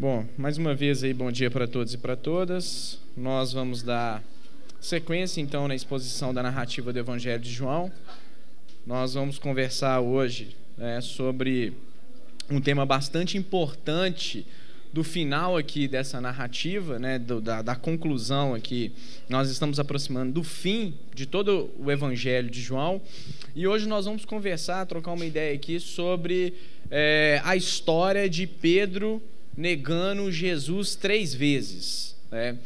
Bom, mais uma vez aí, bom dia para todos e para todas. Nós vamos dar sequência então na exposição da narrativa do Evangelho de João. Nós vamos conversar hoje né, sobre um tema bastante importante do final aqui dessa narrativa, né, do, da, da conclusão aqui. Nós estamos aproximando do fim de todo o Evangelho de João e hoje nós vamos conversar, trocar uma ideia aqui sobre é, a história de Pedro negando Jesus três vezes. Né?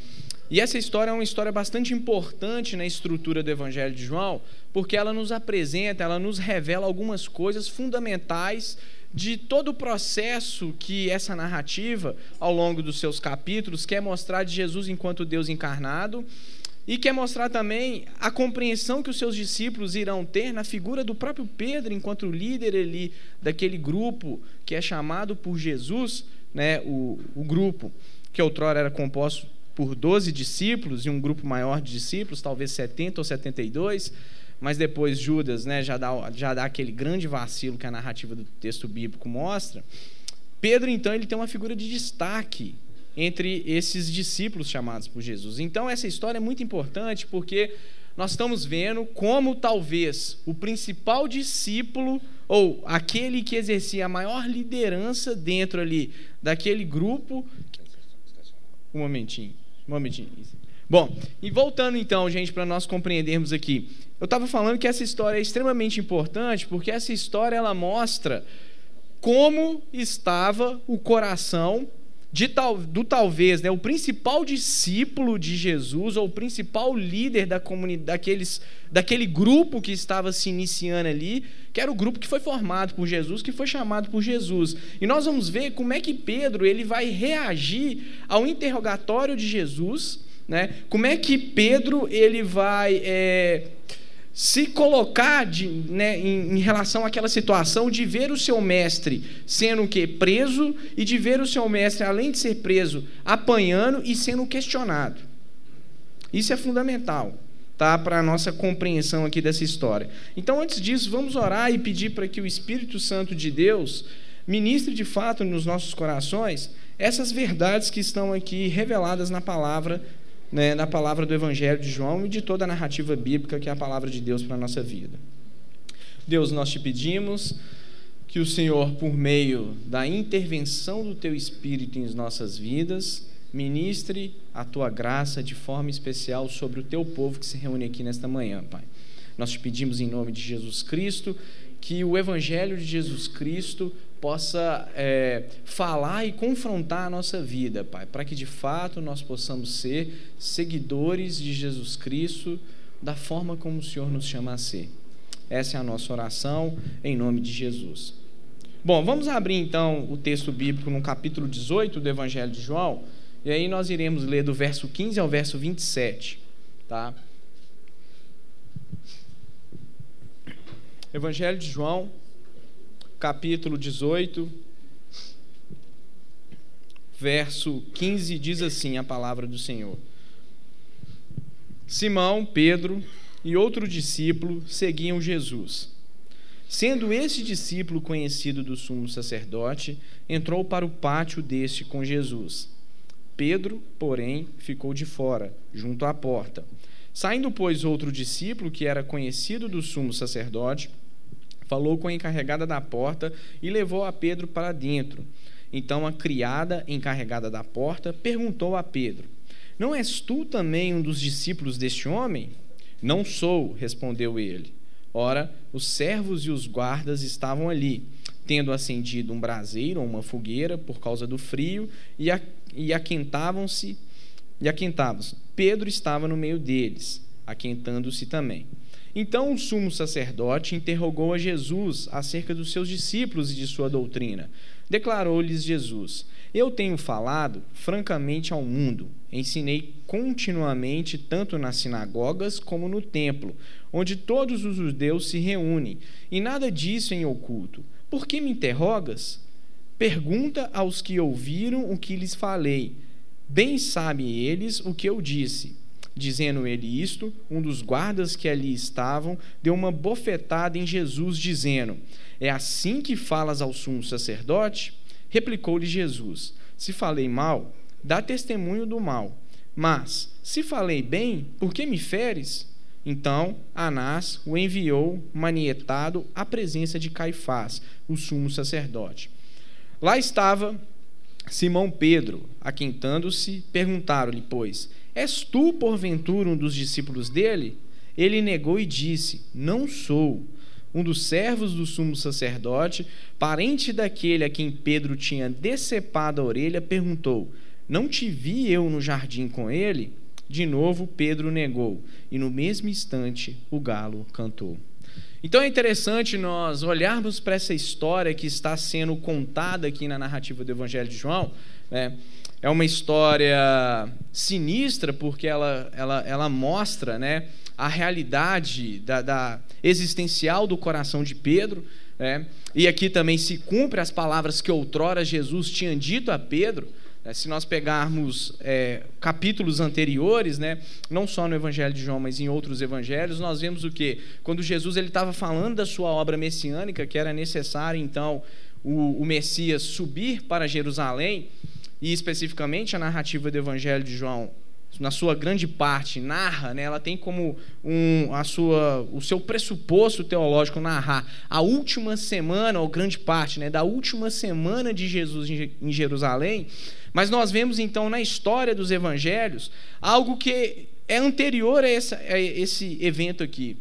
E essa história é uma história bastante importante na estrutura do Evangelho de João, porque ela nos apresenta, ela nos revela algumas coisas fundamentais de todo o processo que essa narrativa, ao longo dos seus capítulos, quer mostrar de Jesus enquanto Deus encarnado e quer mostrar também a compreensão que os seus discípulos irão ter na figura do próprio Pedro, enquanto líder ali daquele grupo que é chamado por Jesus né, o, o grupo, que outrora era composto por 12 discípulos e um grupo maior de discípulos, talvez 70 ou 72, mas depois Judas né, já, dá, já dá aquele grande vacilo que a narrativa do texto bíblico mostra. Pedro, então, ele tem uma figura de destaque entre esses discípulos chamados por Jesus. Então, essa história é muito importante porque nós estamos vendo como talvez o principal discípulo ou aquele que exercia a maior liderança dentro ali daquele grupo. Um momentinho, um momentinho. Bom, e voltando então, gente, para nós compreendermos aqui, eu estava falando que essa história é extremamente importante porque essa história ela mostra como estava o coração de tal, do talvez, né, o principal discípulo de Jesus, ou o principal líder da comunidade, daqueles, daquele grupo que estava se iniciando ali, que era o grupo que foi formado por Jesus, que foi chamado por Jesus. E nós vamos ver como é que Pedro ele vai reagir ao interrogatório de Jesus, né? como é que Pedro ele vai. É, se colocar de, né, em, em, relação àquela situação de ver o seu mestre sendo o que preso e de ver o seu mestre além de ser preso apanhando e sendo questionado. Isso é fundamental tá? Para a nossa compreensão aqui dessa história. Então antes disso vamos orar e pedir para que o Espírito Santo de Deus ministre de fato nos nossos corações essas verdades que estão aqui reveladas na palavra né, na palavra do Evangelho de João e de toda a narrativa bíblica que é a palavra de Deus para a nossa vida. Deus, nós te pedimos que o Senhor, por meio da intervenção do teu Espírito em nossas vidas, ministre a tua graça de forma especial sobre o teu povo que se reúne aqui nesta manhã, Pai. Nós te pedimos em nome de Jesus Cristo que o Evangelho de Jesus Cristo possa é, falar e confrontar a nossa vida, Pai, para que de fato nós possamos ser seguidores de Jesus Cristo da forma como o Senhor nos chama a ser. Essa é a nossa oração, em nome de Jesus. Bom, vamos abrir então o texto bíblico no capítulo 18 do Evangelho de João, e aí nós iremos ler do verso 15 ao verso 27, tá? Evangelho de João, capítulo 18, verso 15, diz assim a palavra do Senhor: Simão, Pedro e outro discípulo seguiam Jesus. Sendo esse discípulo conhecido do sumo sacerdote, entrou para o pátio deste com Jesus. Pedro, porém, ficou de fora, junto à porta. Saindo, pois, outro discípulo, que era conhecido do sumo sacerdote, falou com a encarregada da porta e levou a Pedro para dentro. Então a criada encarregada da porta perguntou a Pedro: Não és tu também um dos discípulos deste homem? Não sou, respondeu ele. Ora, os servos e os guardas estavam ali, tendo acendido um braseiro ou uma fogueira por causa do frio, e, e aquentavam-se. E aquentavam-se. Pedro estava no meio deles, aquentando-se também. Então o sumo sacerdote interrogou a Jesus acerca dos seus discípulos e de sua doutrina. Declarou-lhes Jesus: Eu tenho falado francamente ao mundo. Ensinei continuamente, tanto nas sinagogas como no templo, onde todos os judeus se reúnem, e nada disso em oculto. Por que me interrogas? Pergunta aos que ouviram o que lhes falei. Bem sabem eles o que eu disse. Dizendo ele isto, um dos guardas que ali estavam deu uma bofetada em Jesus, dizendo: É assim que falas ao sumo sacerdote? Replicou-lhe Jesus: Se falei mal, dá testemunho do mal. Mas, se falei bem, por que me feres? Então, Anás o enviou manietado à presença de Caifás, o sumo sacerdote. Lá estava Simão Pedro, aquentando-se, perguntaram-lhe, pois, És tu, porventura, um dos discípulos dele? Ele negou e disse: Não sou. Um dos servos do sumo sacerdote, parente daquele a quem Pedro tinha decepado a orelha, perguntou: Não te vi eu no jardim com ele? De novo Pedro negou, e no mesmo instante o galo cantou. Então é interessante nós olharmos para essa história que está sendo contada aqui na narrativa do Evangelho de João. Né? É uma história sinistra porque ela, ela, ela mostra né, a realidade da, da existencial do coração de Pedro. Né? E aqui também se cumpre as palavras que outrora Jesus tinha dito a Pedro. É, se nós pegarmos é, capítulos anteriores, né, não só no Evangelho de João, mas em outros evangelhos, nós vemos o que? Quando Jesus estava falando da sua obra messiânica, que era necessário então o, o Messias subir para Jerusalém, e especificamente a narrativa do Evangelho de João na sua grande parte, narra, né, ela tem como um, a sua, o seu pressuposto teológico narrar a última semana, ou grande parte, né, da última semana de Jesus em Jerusalém, mas nós vemos então na história dos evangelhos algo que é anterior a, essa, a esse evento aqui.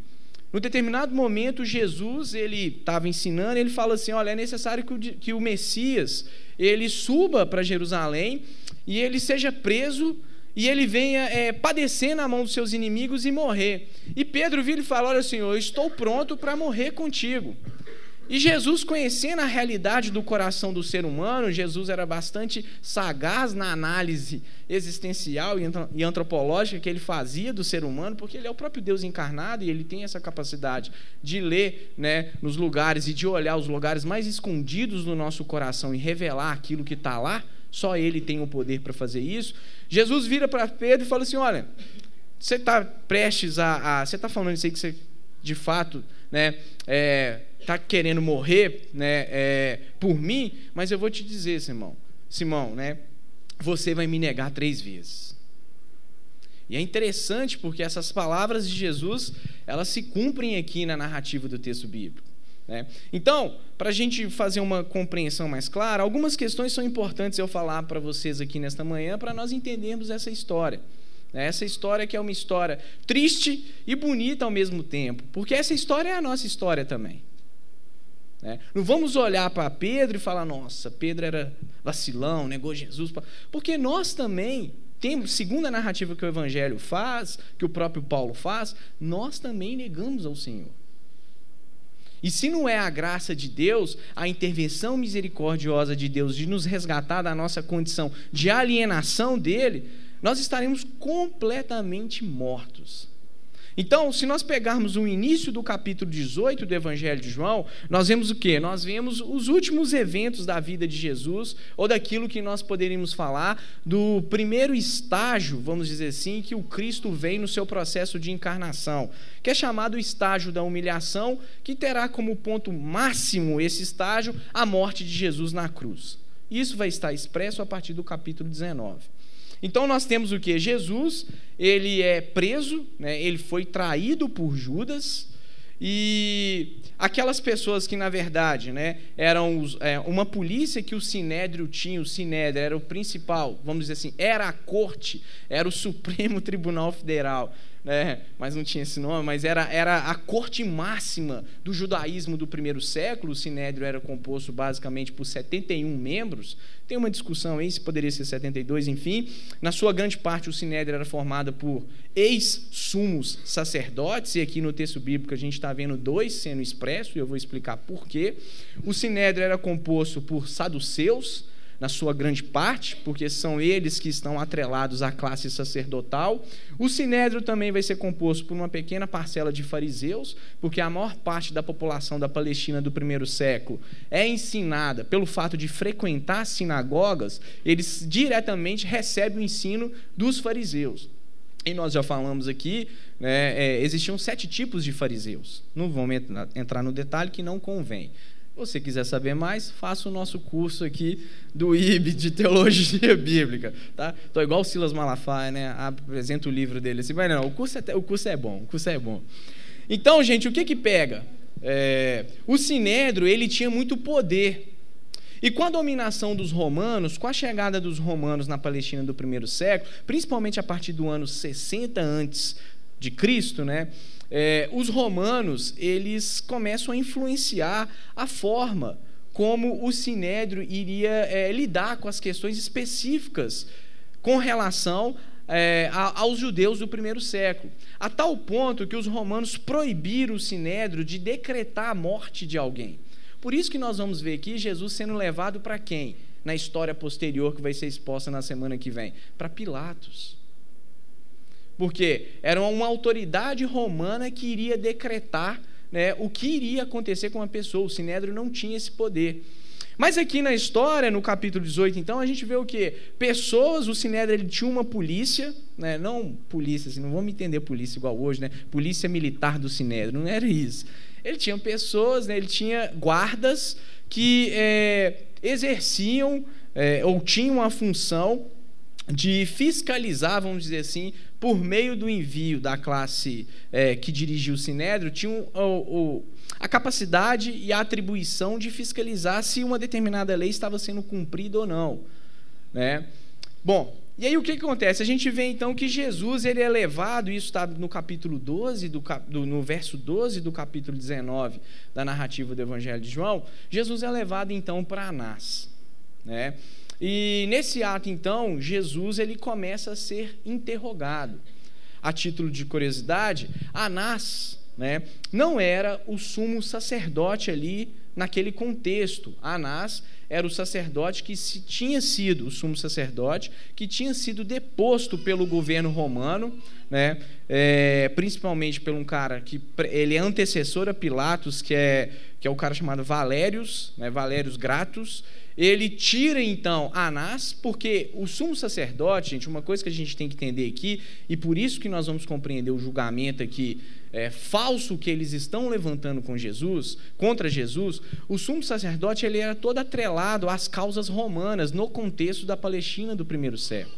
No determinado momento, Jesus ele estava ensinando, ele fala assim: olha, é necessário que o, que o Messias ele suba para Jerusalém e ele seja preso e ele venha é, padecer na mão dos seus inimigos e morrer. E Pedro vira e fala: Olha, Senhor, eu estou pronto para morrer contigo. E Jesus, conhecendo a realidade do coração do ser humano, Jesus era bastante sagaz na análise existencial e antropológica que ele fazia do ser humano, porque ele é o próprio Deus encarnado e ele tem essa capacidade de ler né, nos lugares e de olhar os lugares mais escondidos do nosso coração e revelar aquilo que está lá. Só ele tem o poder para fazer isso. Jesus vira para Pedro e fala assim: Olha, você está prestes a. Você está falando isso aí que você, de fato, né? É, está querendo morrer né, é, por mim, mas eu vou te dizer, Simão, Simão, né, você vai me negar três vezes. E é interessante porque essas palavras de Jesus, elas se cumprem aqui na narrativa do texto bíblico. Né? Então, para a gente fazer uma compreensão mais clara, algumas questões são importantes eu falar para vocês aqui nesta manhã, para nós entendermos essa história. Né? Essa história que é uma história triste e bonita ao mesmo tempo, porque essa história é a nossa história também. Né? Não vamos olhar para Pedro e falar, nossa, Pedro era vacilão, negou Jesus. Porque nós também temos, segundo a narrativa que o Evangelho faz, que o próprio Paulo faz, nós também negamos ao Senhor. E se não é a graça de Deus, a intervenção misericordiosa de Deus de nos resgatar da nossa condição de alienação dele, nós estaremos completamente mortos. Então, se nós pegarmos o início do capítulo 18 do Evangelho de João, nós vemos o quê? Nós vemos os últimos eventos da vida de Jesus, ou daquilo que nós poderíamos falar do primeiro estágio, vamos dizer assim, que o Cristo vem no seu processo de encarnação, que é chamado o estágio da humilhação, que terá como ponto máximo esse estágio a morte de Jesus na cruz. Isso vai estar expresso a partir do capítulo 19. Então nós temos o que? Jesus, ele é preso, né? ele foi traído por Judas, e aquelas pessoas que, na verdade, né, eram os, é, uma polícia que o Sinédrio tinha, o Sinédrio era o principal, vamos dizer assim, era a corte, era o Supremo Tribunal Federal né? mas não tinha esse nome, mas era, era a corte máxima do judaísmo do primeiro século. O Sinédrio era composto basicamente por 71 membros. Tem uma discussão aí se poderia ser 72, enfim. Na sua grande parte, o Sinédrio era formado por ex-sumos sacerdotes, e aqui no texto bíblico a gente está vendo dois sendo expressos, e eu vou explicar por quê. O Sinédrio era composto por saduceus, na sua grande parte, porque são eles que estão atrelados à classe sacerdotal. O sinédrio também vai ser composto por uma pequena parcela de fariseus, porque a maior parte da população da Palestina do primeiro século é ensinada pelo fato de frequentar sinagogas, eles diretamente recebem o ensino dos fariseus. E nós já falamos aqui, né, é, existiam sete tipos de fariseus. Não vamos entrar no detalhe que não convém. Você quiser saber mais, faça o nosso curso aqui do IB de Teologia Bíblica, tá? Tô igual o Silas Malafaia, né? Apresenta o livro dele assim, mas não, o curso é, o curso é bom, o curso é bom. Então, gente, o que que pega? É, o Sinédrio, ele tinha muito poder. E com a dominação dos romanos, com a chegada dos romanos na Palestina do primeiro século, principalmente a partir do ano 60 antes de Cristo, né? É, os romanos eles começam a influenciar a forma como o sinédrio iria é, lidar com as questões específicas com relação é, aos judeus do primeiro século, a tal ponto que os romanos proibiram o sinédrio de decretar a morte de alguém. Por isso que nós vamos ver aqui Jesus sendo levado para quem? Na história posterior que vai ser exposta na semana que vem? Para Pilatos. Porque era uma autoridade romana que iria decretar né, o que iria acontecer com uma pessoa. O sinédrio não tinha esse poder. Mas aqui na história, no capítulo 18, então, a gente vê o quê? Pessoas, o Sinédrio ele tinha uma polícia, né? não polícia, assim, não vamos entender polícia igual hoje, né? polícia militar do Sinédrio, não era isso. Ele tinha pessoas, né? ele tinha guardas que é, exerciam é, ou tinham a função de fiscalizar, vamos dizer assim, por meio do envio da classe é, que dirigia o Sinédrio, tinham o, o, a capacidade e a atribuição de fiscalizar se uma determinada lei estava sendo cumprida ou não. Né? Bom, e aí o que, que acontece? A gente vê então que Jesus ele é levado, isso está no capítulo 12, do, do, no verso 12 do capítulo 19 da narrativa do Evangelho de João, Jesus é levado então para Anás. Né? E nesse ato, então, Jesus ele começa a ser interrogado. A título de curiosidade, Anás né, não era o sumo sacerdote ali naquele contexto. Anás era o sacerdote que se, tinha sido, o sumo sacerdote, que tinha sido deposto pelo governo romano, né, é, principalmente por um cara que ele é antecessor a Pilatos, que é, que é o cara chamado Valérios, né, Valérios Gratus, ele tira então Anás, porque o sumo sacerdote, gente, uma coisa que a gente tem que entender aqui, e por isso que nós vamos compreender o julgamento aqui é, falso que eles estão levantando com Jesus, contra Jesus, o sumo sacerdote ele era todo atrelado às causas romanas no contexto da Palestina do primeiro século.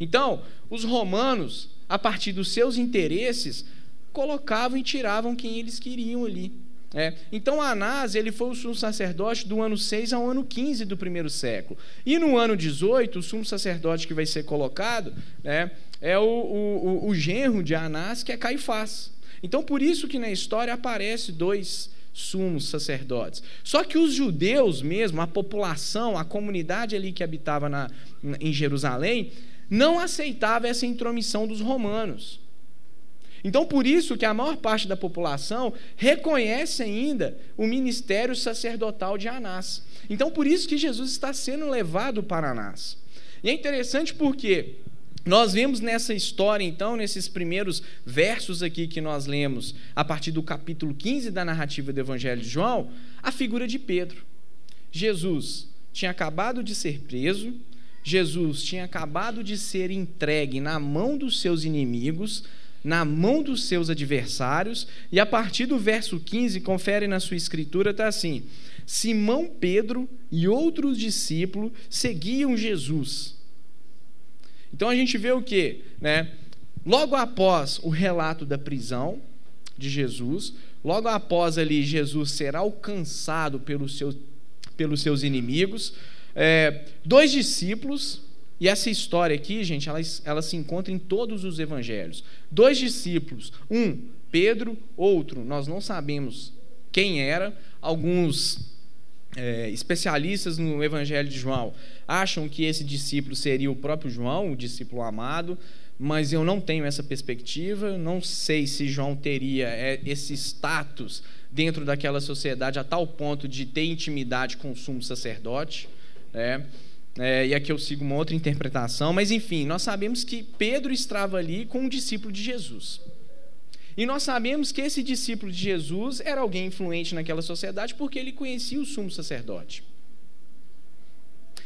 Então, os romanos, a partir dos seus interesses, colocavam e tiravam quem eles queriam ali. É. Então Anás ele foi o sumo sacerdote do ano 6 ao ano 15 do primeiro século. E no ano 18, o sumo sacerdote que vai ser colocado né, é o, o, o genro de Anás, que é Caifás. Então por isso que na história aparece dois sumos sacerdotes. Só que os judeus mesmo, a população, a comunidade ali que habitava na, em Jerusalém, não aceitava essa intromissão dos romanos. Então, por isso que a maior parte da população reconhece ainda o ministério sacerdotal de Anás. Então, por isso que Jesus está sendo levado para Anás. E é interessante porque nós vemos nessa história, então, nesses primeiros versos aqui que nós lemos, a partir do capítulo 15 da narrativa do Evangelho de João, a figura de Pedro. Jesus tinha acabado de ser preso, Jesus tinha acabado de ser entregue na mão dos seus inimigos, na mão dos seus adversários, e a partir do verso 15, confere na sua escritura, está assim: Simão Pedro e outros discípulos seguiam Jesus. Então a gente vê o que? Né? Logo após o relato da prisão de Jesus, logo após ali Jesus ser alcançado pelos seus, pelos seus inimigos, é, dois discípulos e essa história aqui, gente, ela, ela se encontra em todos os evangelhos. Dois discípulos, um, Pedro, outro, nós não sabemos quem era. Alguns é, especialistas no Evangelho de João acham que esse discípulo seria o próprio João, o discípulo amado, mas eu não tenho essa perspectiva. Não sei se João teria é, esse status dentro daquela sociedade a tal ponto de ter intimidade com o sumo sacerdote. Né? É, e aqui eu sigo uma outra interpretação, mas enfim, nós sabemos que Pedro estava ali com um discípulo de Jesus. E nós sabemos que esse discípulo de Jesus era alguém influente naquela sociedade porque ele conhecia o sumo sacerdote.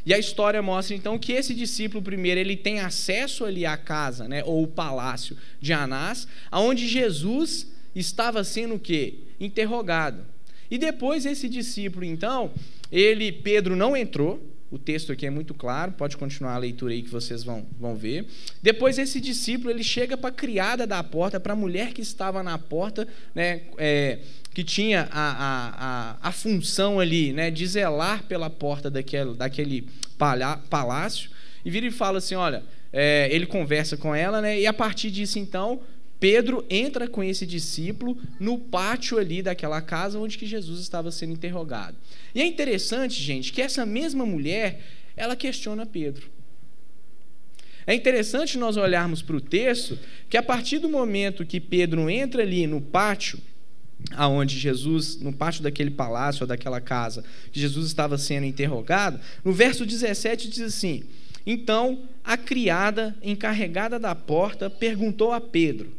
E a história mostra então que esse discípulo primeiro ele tem acesso ali à casa, né, ou o palácio de Anás, aonde Jesus estava sendo o quê? Interrogado. E depois esse discípulo, então, ele, Pedro não entrou, o texto aqui é muito claro, pode continuar a leitura aí que vocês vão, vão ver. Depois esse discípulo ele chega para a criada da porta, para a mulher que estava na porta, né, é, que tinha a, a, a, a, função ali né, de zelar pela porta daquele, daquele palácio, e vira e fala assim: olha, é, ele conversa com ela, né, e a partir disso então Pedro entra com esse discípulo no pátio ali daquela casa onde que Jesus estava sendo interrogado. E é interessante, gente, que essa mesma mulher, ela questiona Pedro. É interessante nós olharmos para o texto que a partir do momento que Pedro entra ali no pátio, aonde Jesus, no pátio daquele palácio ou daquela casa, que Jesus estava sendo interrogado, no verso 17 diz assim: Então a criada encarregada da porta perguntou a Pedro: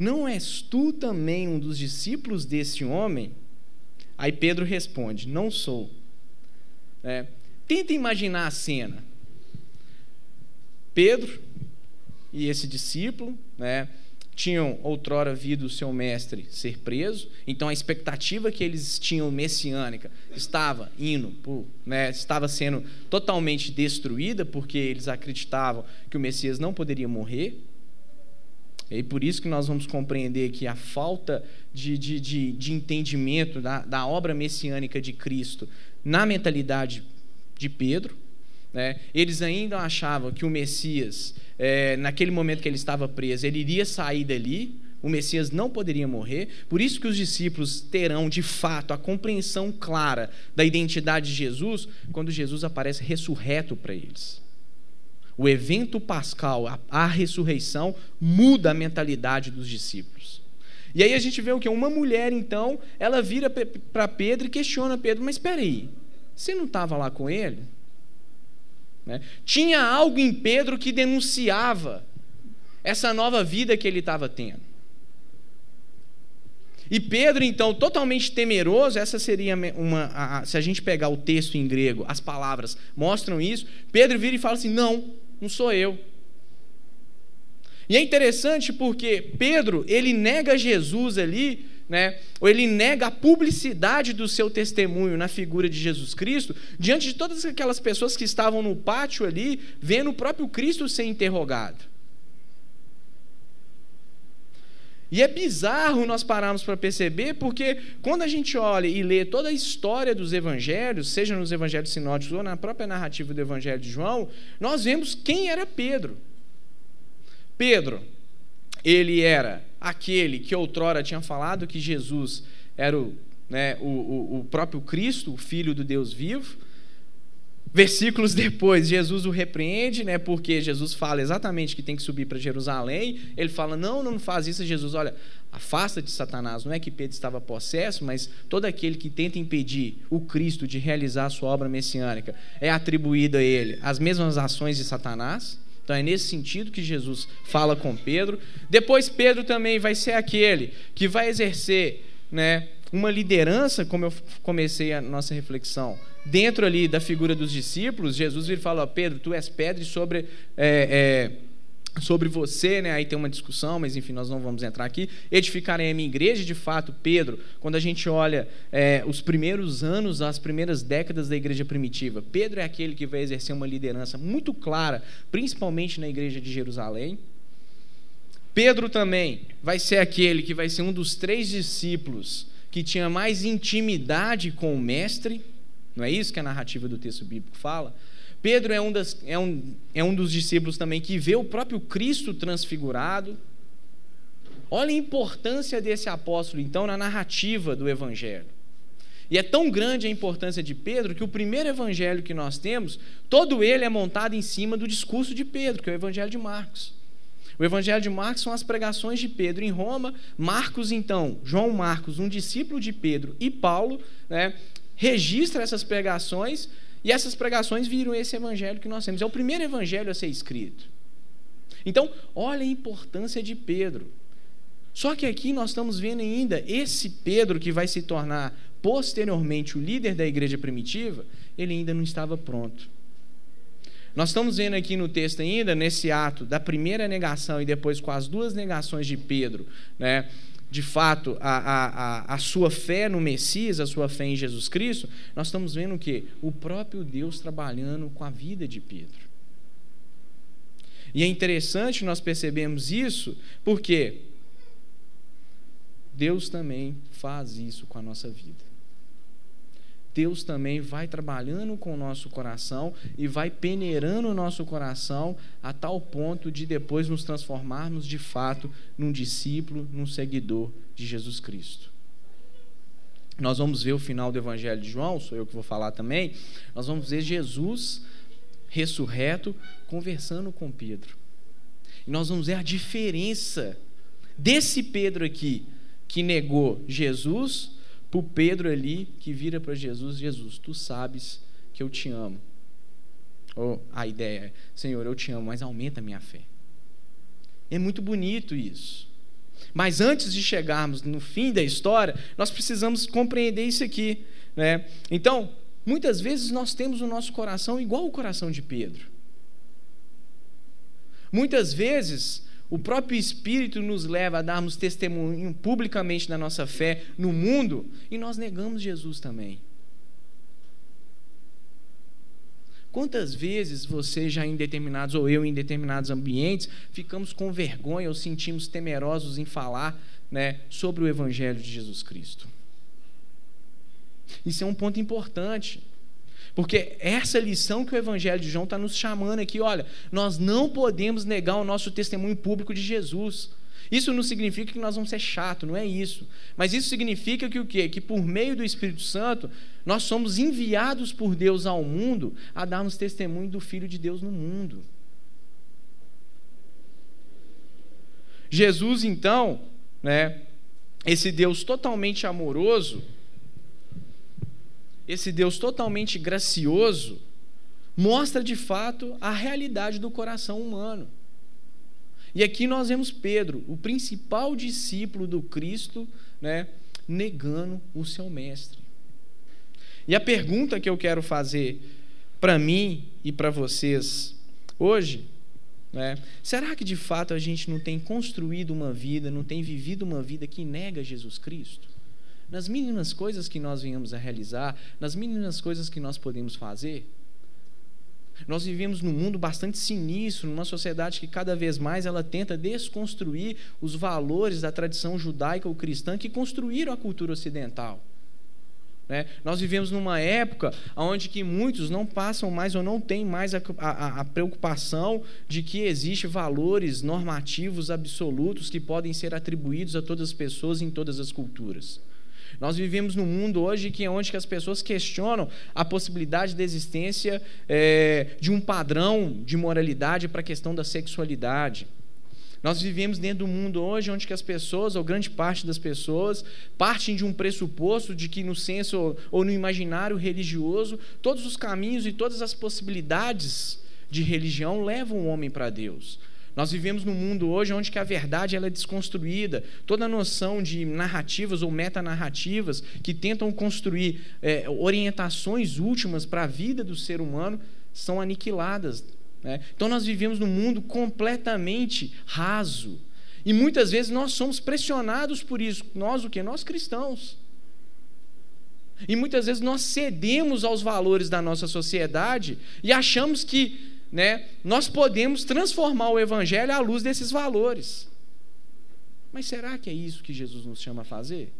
não és tu também um dos discípulos desse homem? Aí Pedro responde: Não sou. É, tenta imaginar a cena. Pedro e esse discípulo, né, tinham outrora visto o seu mestre ser preso, então a expectativa que eles tinham messiânica estava indo, por, né, estava sendo totalmente destruída, porque eles acreditavam que o Messias não poderia morrer. E por isso que nós vamos compreender que a falta de, de, de, de entendimento da, da obra messiânica de Cristo na mentalidade de Pedro, né? Eles ainda achavam que o Messias, é, naquele momento que ele estava preso, ele iria sair dali, o Messias não poderia morrer. Por isso que os discípulos terão, de fato, a compreensão clara da identidade de Jesus quando Jesus aparece ressurreto para eles. O evento pascal, a, a ressurreição, muda a mentalidade dos discípulos. E aí a gente vê o que? Uma mulher, então, ela vira para Pedro e questiona Pedro: Mas espera aí, você não estava lá com ele? Né? Tinha algo em Pedro que denunciava essa nova vida que ele estava tendo. E Pedro, então, totalmente temeroso, essa seria uma. A, a, se a gente pegar o texto em grego, as palavras mostram isso. Pedro vira e fala assim: Não, não sou eu. E é interessante porque Pedro, ele nega Jesus ali, né? Ou ele nega a publicidade do seu testemunho na figura de Jesus Cristo, diante de todas aquelas pessoas que estavam no pátio ali, vendo o próprio Cristo ser interrogado. E é bizarro nós pararmos para perceber, porque quando a gente olha e lê toda a história dos evangelhos, seja nos evangelhos sinóticos ou na própria narrativa do evangelho de João, nós vemos quem era Pedro. Pedro, ele era aquele que outrora tinha falado que Jesus era o, né, o, o, o próprio Cristo, o Filho do Deus vivo. Versículos depois, Jesus o repreende, né, porque Jesus fala exatamente que tem que subir para Jerusalém. Ele fala: Não, não faz isso, Jesus. Olha, afasta de Satanás. Não é que Pedro estava possesso, mas todo aquele que tenta impedir o Cristo de realizar a sua obra messiânica é atribuído a ele as mesmas ações de Satanás. Então é nesse sentido que Jesus fala com Pedro. Depois, Pedro também vai ser aquele que vai exercer né, uma liderança, como eu comecei a nossa reflexão dentro ali da figura dos discípulos, Jesus vira e fala: Pedro, tu és pedra sobre. É, é, sobre você, né? Aí tem uma discussão, mas enfim, nós não vamos entrar aqui. Edificarem a minha igreja, de fato, Pedro, quando a gente olha é, os primeiros anos, as primeiras décadas da igreja primitiva, Pedro é aquele que vai exercer uma liderança muito clara, principalmente na igreja de Jerusalém. Pedro também vai ser aquele que vai ser um dos três discípulos que tinha mais intimidade com o mestre. Não é isso que a narrativa do texto bíblico fala? Pedro é um, das, é, um, é um dos discípulos também que vê o próprio Cristo transfigurado. Olha a importância desse apóstolo, então, na narrativa do Evangelho. E é tão grande a importância de Pedro que o primeiro evangelho que nós temos, todo ele é montado em cima do discurso de Pedro, que é o evangelho de Marcos. O evangelho de Marcos são as pregações de Pedro em Roma. Marcos, então, João Marcos, um discípulo de Pedro e Paulo, né, registra essas pregações e essas pregações viram esse evangelho que nós temos. É o primeiro evangelho a ser escrito. Então, olha a importância de Pedro. Só que aqui nós estamos vendo ainda esse Pedro que vai se tornar posteriormente o líder da igreja primitiva, ele ainda não estava pronto. Nós estamos vendo aqui no texto ainda, nesse ato da primeira negação e depois com as duas negações de Pedro, né? De fato, a, a, a, sua fé no Messias, a sua fé em Jesus Cristo, nós estamos vendo o quê? O próprio Deus trabalhando com a vida de Pedro. E é interessante nós percebemos isso, porque Deus também faz isso com a nossa vida. Deus também vai trabalhando com o nosso coração e vai peneirando o nosso coração a tal ponto de depois nos transformarmos de fato num discípulo, num seguidor de Jesus Cristo. Nós vamos ver o final do Evangelho de João, sou eu que vou falar também. Nós vamos ver Jesus ressurreto conversando com Pedro. E nós vamos ver a diferença desse Pedro aqui que negou Jesus para o Pedro ali que vira para Jesus: Jesus, tu sabes que eu te amo. Ou a ideia é: Senhor, eu te amo, mas aumenta a minha fé. É muito bonito isso. Mas antes de chegarmos no fim da história, nós precisamos compreender isso aqui. Né? Então, muitas vezes nós temos o nosso coração igual o coração de Pedro. Muitas vezes o próprio Espírito nos leva a darmos testemunho publicamente da nossa fé no mundo e nós negamos Jesus também. Quantas vezes você já em determinados, ou eu em determinados ambientes, ficamos com vergonha ou sentimos temerosos em falar né, sobre o Evangelho de Jesus Cristo? Isso é um ponto importante. Porque essa lição que o Evangelho de João está nos chamando aqui, olha, nós não podemos negar o nosso testemunho público de Jesus. Isso não significa que nós vamos ser chato, não é isso. Mas isso significa que o quê? Que por meio do Espírito Santo, nós somos enviados por Deus ao mundo a darmos testemunho do Filho de Deus no mundo. Jesus, então, né, esse Deus totalmente amoroso, esse Deus totalmente gracioso, mostra de fato a realidade do coração humano. E aqui nós vemos Pedro, o principal discípulo do Cristo, né, negando o seu mestre. E a pergunta que eu quero fazer para mim e para vocês hoje, né, será que de fato a gente não tem construído uma vida, não tem vivido uma vida que nega Jesus Cristo? Nas mínimas coisas que nós venhamos a realizar, nas mínimas coisas que nós podemos fazer. Nós vivemos num mundo bastante sinistro, numa sociedade que cada vez mais ela tenta desconstruir os valores da tradição judaica ou cristã que construíram a cultura ocidental. Né? Nós vivemos numa época onde que muitos não passam mais ou não têm mais a, a, a preocupação de que existem valores normativos absolutos que podem ser atribuídos a todas as pessoas em todas as culturas. Nós vivemos num mundo hoje que é onde que as pessoas questionam a possibilidade da existência é, de um padrão de moralidade para a questão da sexualidade. Nós vivemos dentro do mundo hoje onde que as pessoas, ou grande parte das pessoas, partem de um pressuposto de que no senso ou no imaginário religioso, todos os caminhos e todas as possibilidades de religião levam o homem para Deus. Nós vivemos num mundo hoje onde que a verdade ela é desconstruída. Toda a noção de narrativas ou metanarrativas que tentam construir é, orientações últimas para a vida do ser humano são aniquiladas. Né? Então nós vivemos num mundo completamente raso. E muitas vezes nós somos pressionados por isso. Nós o que? Nós cristãos. E muitas vezes nós cedemos aos valores da nossa sociedade e achamos que né, nós podemos transformar o Evangelho à luz desses valores. Mas será que é isso que Jesus nos chama a fazer?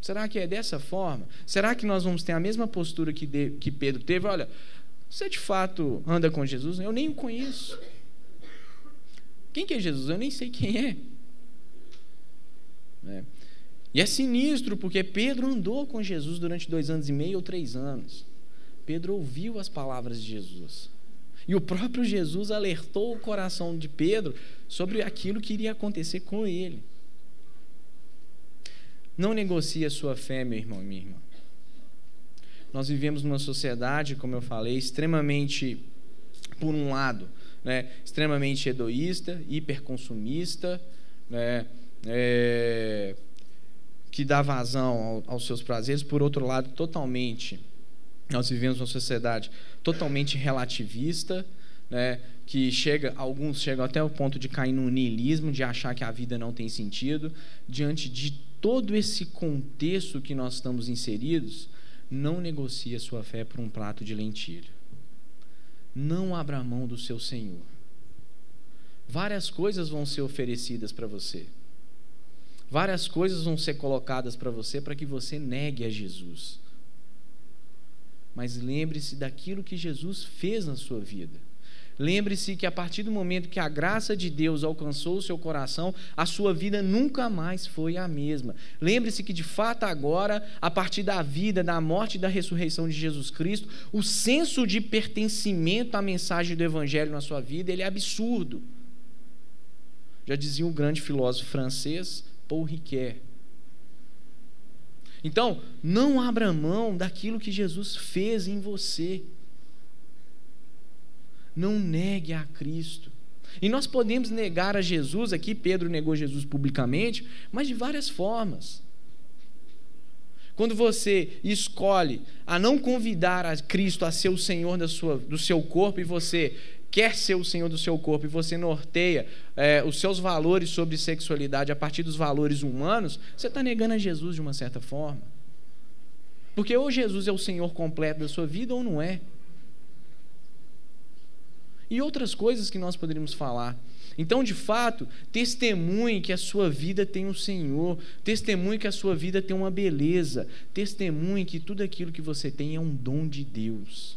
Será que é dessa forma? Será que nós vamos ter a mesma postura que, de, que Pedro teve? Olha, você de fato anda com Jesus? Eu nem o conheço. Quem que é Jesus? Eu nem sei quem é. é. E é sinistro, porque Pedro andou com Jesus durante dois anos e meio ou três anos. Pedro ouviu as palavras de Jesus. E o próprio Jesus alertou o coração de Pedro sobre aquilo que iria acontecer com ele. Não negocie a sua fé, meu irmão e minha irmã. Nós vivemos numa sociedade, como eu falei, extremamente, por um lado, né, extremamente egoísta, hiperconsumista, né, é, que dá vazão aos seus prazeres, por outro lado, totalmente nós vivemos uma sociedade totalmente relativista, né, que chega, alguns chegam até o ponto de cair no niilismo, de achar que a vida não tem sentido, diante de todo esse contexto que nós estamos inseridos, não negocie a sua fé por um prato de lentilha. Não abra mão do seu Senhor. Várias coisas vão ser oferecidas para você. Várias coisas vão ser colocadas para você para que você negue a Jesus. Mas lembre-se daquilo que Jesus fez na sua vida. Lembre-se que a partir do momento que a graça de Deus alcançou o seu coração, a sua vida nunca mais foi a mesma. Lembre-se que de fato agora, a partir da vida, da morte e da ressurreição de Jesus Cristo, o senso de pertencimento à mensagem do evangelho na sua vida, ele é absurdo. Já dizia um grande filósofo francês, Paul Ricoeur. Então, não abra mão daquilo que Jesus fez em você. Não negue a Cristo. E nós podemos negar a Jesus, aqui Pedro negou Jesus publicamente, mas de várias formas. Quando você escolhe a não convidar a Cristo a ser o Senhor da sua, do seu corpo e você quer ser o Senhor do seu corpo e você norteia é, os seus valores sobre sexualidade a partir dos valores humanos, você está negando a Jesus de uma certa forma. Porque ou Jesus é o Senhor completo da sua vida ou não é e outras coisas que nós poderíamos falar. Então, de fato, testemunhe que a sua vida tem um Senhor, testemunhe que a sua vida tem uma beleza, testemunhe que tudo aquilo que você tem é um dom de Deus.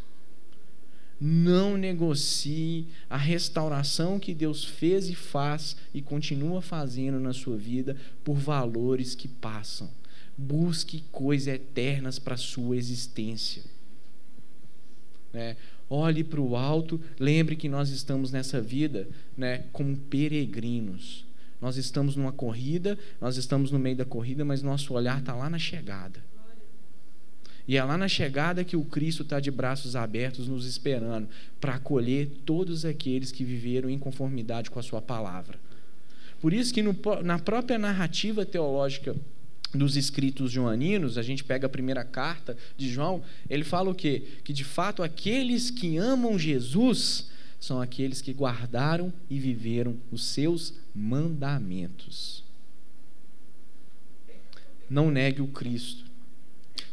Não negocie a restauração que Deus fez e faz e continua fazendo na sua vida por valores que passam. Busque coisas eternas para a sua existência. Né? olhe para o alto, lembre que nós estamos nessa vida né, como peregrinos. Nós estamos numa corrida, nós estamos no meio da corrida, mas nosso olhar está lá na chegada. E é lá na chegada que o Cristo está de braços abertos nos esperando para acolher todos aqueles que viveram em conformidade com a Sua palavra. Por isso que no, na própria narrativa teológica dos escritos joaninos, a gente pega a primeira carta de João, ele fala o quê? Que de fato aqueles que amam Jesus são aqueles que guardaram e viveram os seus mandamentos. Não negue o Cristo.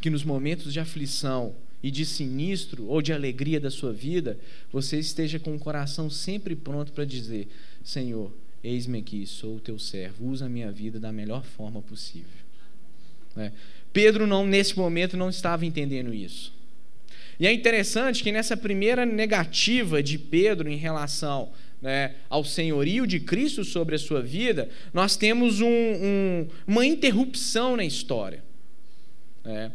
Que nos momentos de aflição e de sinistro ou de alegria da sua vida, você esteja com o coração sempre pronto para dizer: Senhor, eis-me aqui, sou o teu servo, usa a minha vida da melhor forma possível. Né? Pedro, não, nesse momento, não estava entendendo isso. E é interessante que nessa primeira negativa de Pedro em relação né, ao senhorio de Cristo sobre a sua vida, nós temos um, um, uma interrupção na história. Né?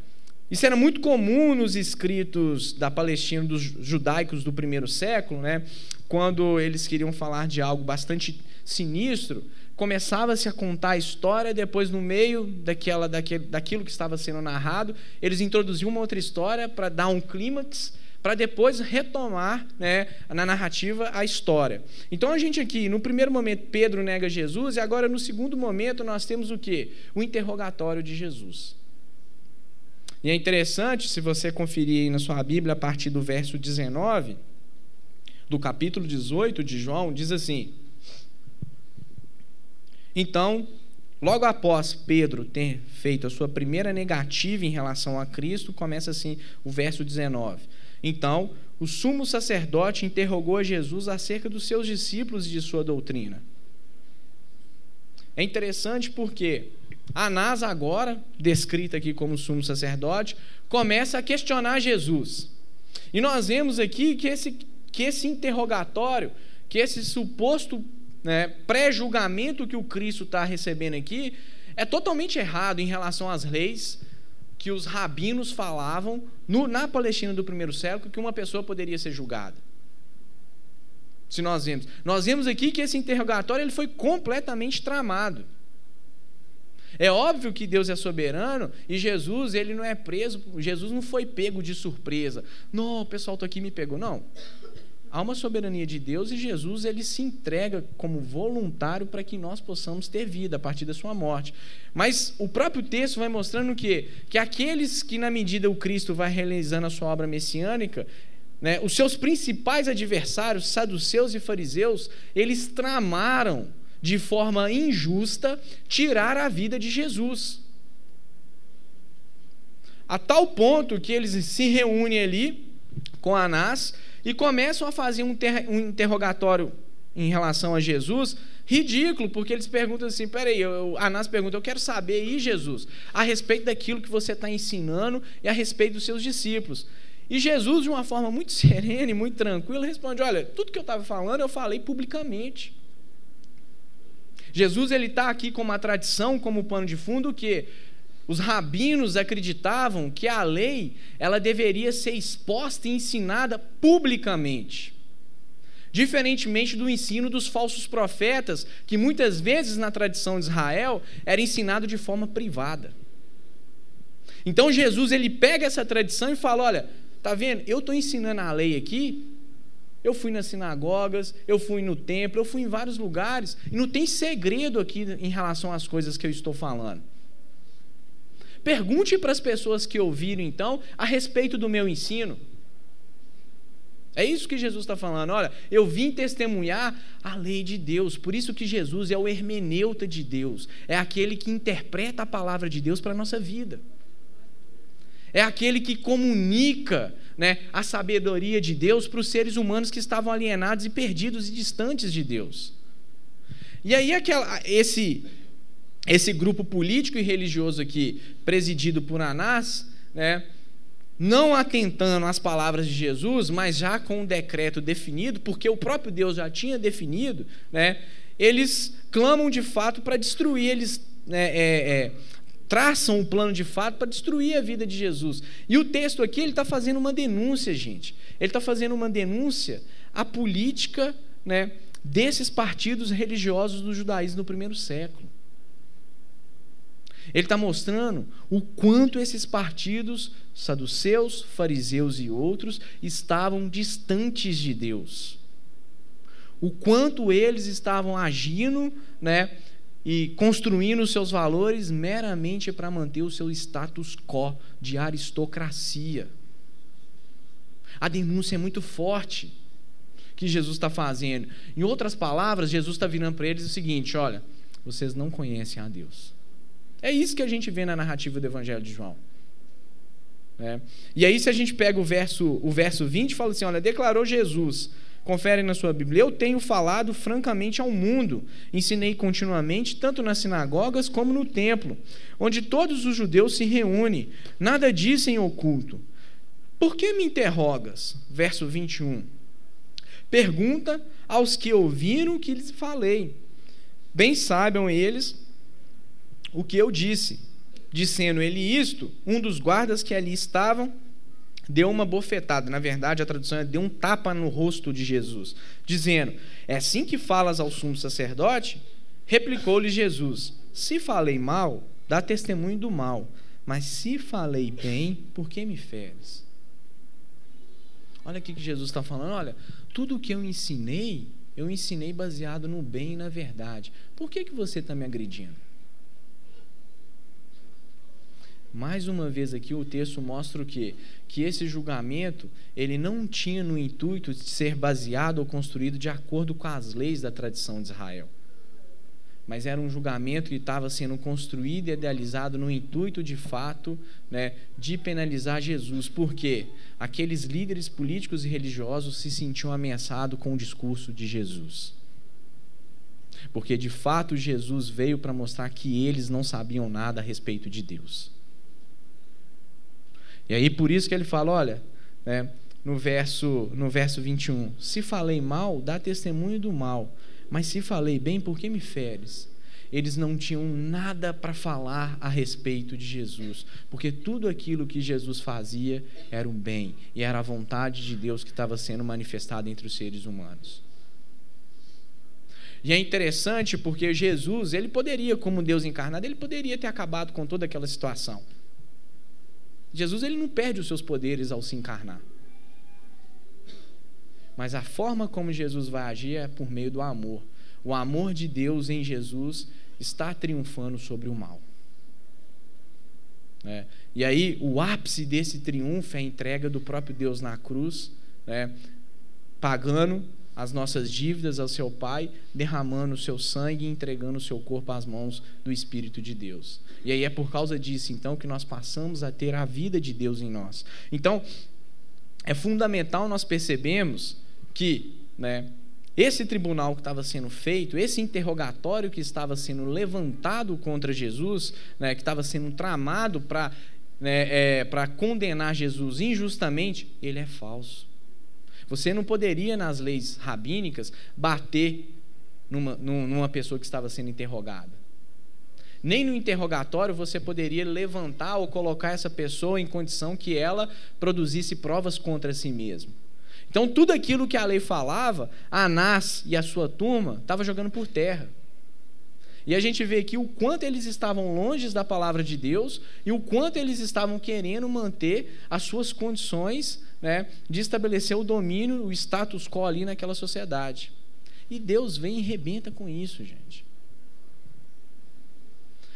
Isso era muito comum nos escritos da Palestina dos judaicos do primeiro século, né? quando eles queriam falar de algo bastante sinistro, começava-se a contar a história, depois, no meio daquela, daquele, daquilo que estava sendo narrado, eles introduziam uma outra história para dar um clímax, para depois retomar né, na narrativa a história. Então a gente aqui, no primeiro momento, Pedro nega Jesus, e agora no segundo momento nós temos o quê? O interrogatório de Jesus. E é interessante, se você conferir aí na sua Bíblia, a partir do verso 19, do capítulo 18 de João, diz assim. Então, logo após Pedro ter feito a sua primeira negativa em relação a Cristo, começa assim o verso 19. Então, o sumo sacerdote interrogou a Jesus acerca dos seus discípulos e de sua doutrina. É interessante porque Anás, agora, descrita aqui como sumo sacerdote, começa a questionar Jesus. E nós vemos aqui que esse, que esse interrogatório, que esse suposto né, pré-julgamento que o Cristo está recebendo aqui é totalmente errado em relação às leis que os rabinos falavam no, na Palestina do primeiro século que uma pessoa poderia ser julgada. Se nós vemos, nós vemos aqui que esse interrogatório ele foi completamente tramado. É óbvio que Deus é soberano e Jesus ele não é preso, Jesus não foi pego de surpresa. Não, o pessoal está aqui me pegou. Não. Há uma soberania de Deus e Jesus ele se entrega como voluntário para que nós possamos ter vida a partir da sua morte. Mas o próprio texto vai mostrando que que aqueles que na medida o Cristo vai realizando a sua obra messiânica, né, os seus principais adversários, saduceus e fariseus, eles tramaram de forma injusta tirar a vida de Jesus. A tal ponto que eles se reúnem ali com Anás e começam a fazer um, um interrogatório em relação a Jesus ridículo, porque eles perguntam assim: peraí, eu, Anás pergunta, eu quero saber, e Jesus, a respeito daquilo que você está ensinando e a respeito dos seus discípulos. E Jesus, de uma forma muito serena e muito tranquila, responde: olha, tudo que eu estava falando eu falei publicamente. Jesus ele está aqui com uma tradição como pano de fundo que os rabinos acreditavam que a lei ela deveria ser exposta e ensinada publicamente. Diferentemente do ensino dos falsos profetas, que muitas vezes na tradição de Israel era ensinado de forma privada. Então Jesus ele pega essa tradição e fala: olha, tá vendo? Eu estou ensinando a lei aqui. Eu fui nas sinagogas, eu fui no templo, eu fui em vários lugares e não tem segredo aqui em relação às coisas que eu estou falando. Pergunte para as pessoas que ouviram então a respeito do meu ensino. É isso que Jesus está falando. Olha, eu vim testemunhar a lei de Deus. Por isso que Jesus é o hermeneuta de Deus. É aquele que interpreta a palavra de Deus para a nossa vida. É aquele que comunica né, a sabedoria de Deus para os seres humanos que estavam alienados e perdidos e distantes de Deus. E aí aquela, esse, esse grupo político e religioso aqui, presidido por Anás, né, não atentando às palavras de Jesus, mas já com um decreto definido, porque o próprio Deus já tinha definido, né, eles clamam de fato para destruir, eles né, é, é, traçam um plano de fato para destruir a vida de Jesus. E o texto aqui ele está fazendo uma denúncia, gente. Ele está fazendo uma denúncia à política né, desses partidos religiosos do judaísmo no primeiro século. Ele está mostrando o quanto esses partidos, saduceus, fariseus e outros, estavam distantes de Deus. O quanto eles estavam agindo né, e construindo os seus valores meramente para manter o seu status quo de aristocracia. A denúncia é muito forte que Jesus está fazendo. Em outras palavras, Jesus está virando para eles o seguinte: olha, vocês não conhecem a Deus. É isso que a gente vê na narrativa do Evangelho de João. É. E aí, se a gente pega o verso, o verso 20, fala assim: olha, declarou Jesus, confere na sua Bíblia, eu tenho falado francamente ao mundo, ensinei continuamente, tanto nas sinagogas como no templo, onde todos os judeus se reúnem, nada disse em oculto. Por que me interrogas? Verso 21. Pergunta aos que ouviram o que lhes falei. Bem saibam eles o que eu disse. Dizendo ele isto, um dos guardas que ali estavam deu uma bofetada. Na verdade, a tradução é deu um tapa no rosto de Jesus, dizendo: É assim que falas ao sumo sacerdote? Replicou-lhe Jesus: Se falei mal, dá testemunho do mal. Mas se falei bem, por que me feres? Olha aqui que Jesus está falando: olha, tudo o que eu ensinei, eu ensinei baseado no bem e na verdade. Por que, que você está me agredindo? Mais uma vez aqui o texto mostra o quê? Que esse julgamento, ele não tinha no intuito de ser baseado ou construído de acordo com as leis da tradição de Israel. Mas era um julgamento que estava sendo construído e idealizado no intuito, de fato, né, de penalizar Jesus. Por quê? Aqueles líderes políticos e religiosos se sentiam ameaçados com o discurso de Jesus. Porque, de fato, Jesus veio para mostrar que eles não sabiam nada a respeito de Deus. E aí por isso que ele fala, olha, né, no verso no verso 21, se falei mal, dá testemunho do mal, mas se falei bem, por que me feres? Eles não tinham nada para falar a respeito de Jesus, porque tudo aquilo que Jesus fazia era o bem e era a vontade de Deus que estava sendo manifestada entre os seres humanos. E é interessante porque Jesus, ele poderia, como Deus encarnado, ele poderia ter acabado com toda aquela situação. Jesus ele não perde os seus poderes ao se encarnar. Mas a forma como Jesus vai agir é por meio do amor. O amor de Deus em Jesus está triunfando sobre o mal. É. E aí, o ápice desse triunfo é a entrega do próprio Deus na cruz, né, pagando as nossas dívidas ao seu Pai, derramando o seu sangue e entregando o seu corpo às mãos do Espírito de Deus. E aí é por causa disso, então, que nós passamos a ter a vida de Deus em nós. Então, é fundamental nós percebemos que né, esse tribunal que estava sendo feito, esse interrogatório que estava sendo levantado contra Jesus, né, que estava sendo tramado para né, é, para condenar Jesus injustamente, ele é falso. Você não poderia, nas leis rabínicas, bater numa, numa pessoa que estava sendo interrogada. Nem no interrogatório você poderia levantar ou colocar essa pessoa em condição que ela produzisse provas contra si mesma. Então, tudo aquilo que a lei falava, Anás e a sua turma estavam jogando por terra. E a gente vê aqui o quanto eles estavam longe da palavra de Deus e o quanto eles estavam querendo manter as suas condições né, de estabelecer o domínio, o status quo ali naquela sociedade. E Deus vem e rebenta com isso, gente.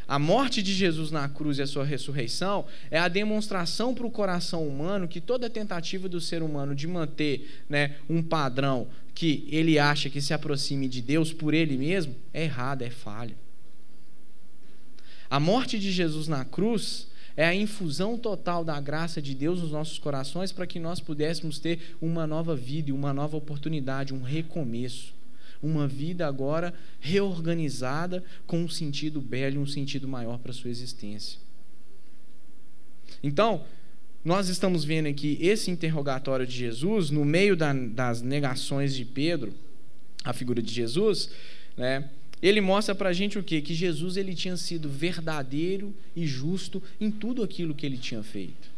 A morte de Jesus na cruz e a sua ressurreição é a demonstração para o coração humano que toda tentativa do ser humano de manter né, um padrão que ele acha que se aproxime de Deus por ele mesmo é errada, é falha. A morte de Jesus na cruz é a infusão total da graça de Deus nos nossos corações para que nós pudéssemos ter uma nova vida uma nova oportunidade, um recomeço. Uma vida agora reorganizada com um sentido belo um sentido maior para a sua existência. Então, nós estamos vendo aqui esse interrogatório de Jesus, no meio da, das negações de Pedro, a figura de Jesus, né? Ele mostra para a gente o quê? Que Jesus ele tinha sido verdadeiro e justo em tudo aquilo que ele tinha feito.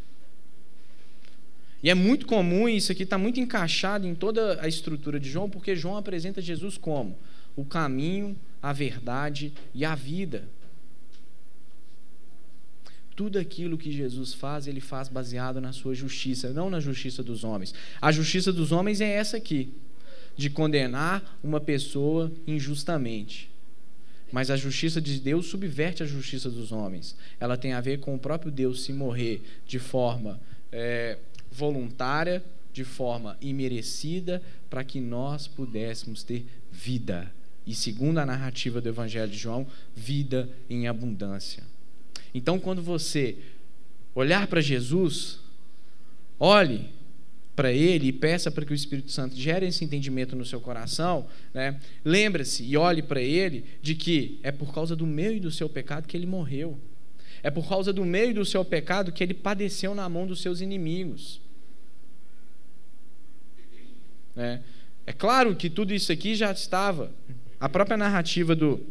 E é muito comum, isso aqui está muito encaixado em toda a estrutura de João, porque João apresenta Jesus como o caminho, a verdade e a vida. Tudo aquilo que Jesus faz, ele faz baseado na sua justiça, não na justiça dos homens. A justiça dos homens é essa aqui, de condenar uma pessoa injustamente. Mas a justiça de Deus subverte a justiça dos homens. Ela tem a ver com o próprio Deus se morrer de forma é, voluntária, de forma imerecida, para que nós pudéssemos ter vida. E segundo a narrativa do Evangelho de João, vida em abundância. Então, quando você olhar para Jesus, olhe para Ele e peça para que o Espírito Santo gere esse entendimento no seu coração, né? lembre-se e olhe para Ele de que é por causa do meu e do seu pecado que Ele morreu. É por causa do meu e do seu pecado que Ele padeceu na mão dos seus inimigos. É, é claro que tudo isso aqui já estava. A própria narrativa do,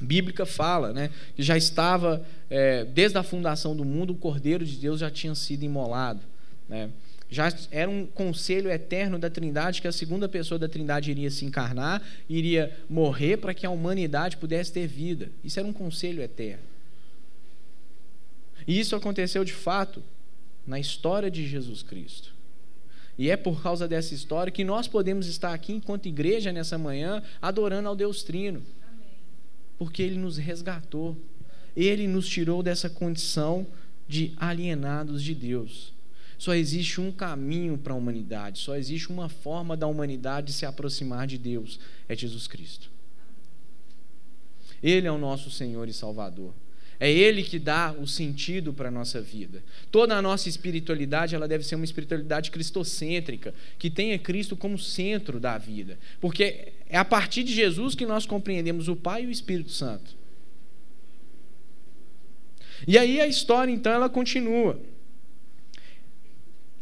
bíblica fala, né, que já estava é, desde a fundação do mundo o Cordeiro de Deus já tinha sido imolado, né? Já era um conselho eterno da Trindade que a segunda pessoa da Trindade iria se encarnar, iria morrer para que a humanidade pudesse ter vida. Isso era um conselho eterno. E isso aconteceu de fato na história de Jesus Cristo. E é por causa dessa história que nós podemos estar aqui enquanto igreja nessa manhã adorando ao Deus Trino. Porque ele nos resgatou. Ele nos tirou dessa condição de alienados de Deus. Só existe um caminho para a humanidade, só existe uma forma da humanidade se aproximar de Deus: é Jesus Cristo. Ele é o nosso Senhor e Salvador. É Ele que dá o sentido para a nossa vida. Toda a nossa espiritualidade ela deve ser uma espiritualidade cristocêntrica, que tenha Cristo como centro da vida. Porque é a partir de Jesus que nós compreendemos o Pai e o Espírito Santo. E aí a história, então, ela continua.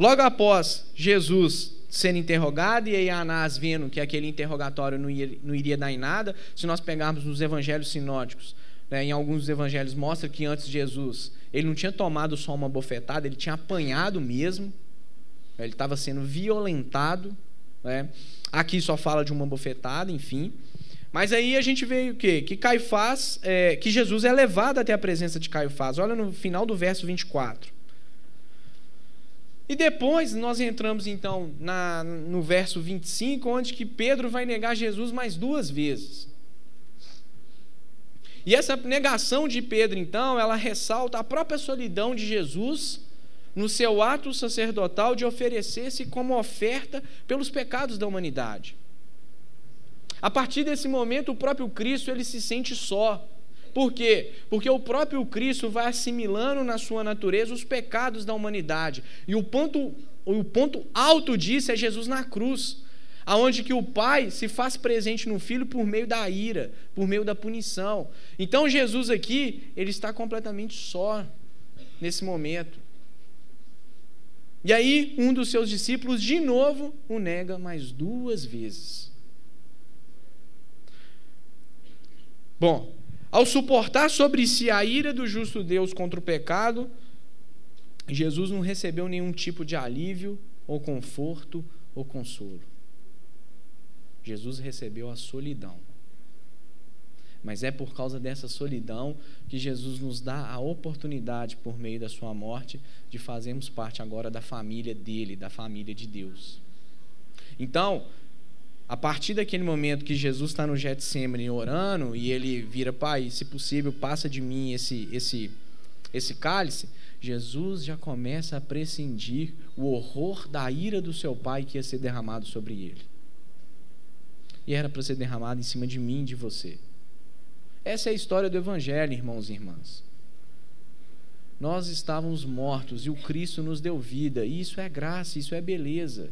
Logo após Jesus sendo interrogado, e aí Anás vendo que aquele interrogatório não, não iria dar em nada, se nós pegarmos nos evangelhos sinóticos, né, em alguns evangelhos mostra que antes de Jesus ele não tinha tomado só uma bofetada, ele tinha apanhado mesmo, né, ele estava sendo violentado. Né? Aqui só fala de uma bofetada, enfim. Mas aí a gente vê o quê? Que Caifás, é, que Jesus é levado até a presença de Caifás. Olha no final do verso 24. E depois nós entramos então na, no verso 25, onde que Pedro vai negar Jesus mais duas vezes. E essa negação de Pedro, então, ela ressalta a própria solidão de Jesus no seu ato sacerdotal de oferecer-se como oferta pelos pecados da humanidade. A partir desse momento, o próprio Cristo ele se sente só. Por quê? Porque o próprio Cristo vai assimilando na sua natureza os pecados da humanidade. E o ponto, o ponto alto disso é Jesus na cruz, aonde que o Pai se faz presente no Filho por meio da ira, por meio da punição. Então Jesus aqui, ele está completamente só nesse momento. E aí, um dos seus discípulos, de novo, o nega mais duas vezes. Bom, ao suportar sobre si a ira do justo Deus contra o pecado, Jesus não recebeu nenhum tipo de alívio, ou conforto, ou consolo. Jesus recebeu a solidão. Mas é por causa dessa solidão que Jesus nos dá a oportunidade, por meio da sua morte, de fazermos parte agora da família dele, da família de Deus. Então, a partir daquele momento que Jesus está no Getsemane orando e ele vira, Pai, se possível, passa de mim esse, esse, esse cálice, Jesus já começa a prescindir o horror da ira do seu Pai que ia ser derramado sobre ele. E era para ser derramado em cima de mim de você. Essa é a história do Evangelho, irmãos e irmãs. Nós estávamos mortos e o Cristo nos deu vida, e isso é graça, isso é beleza.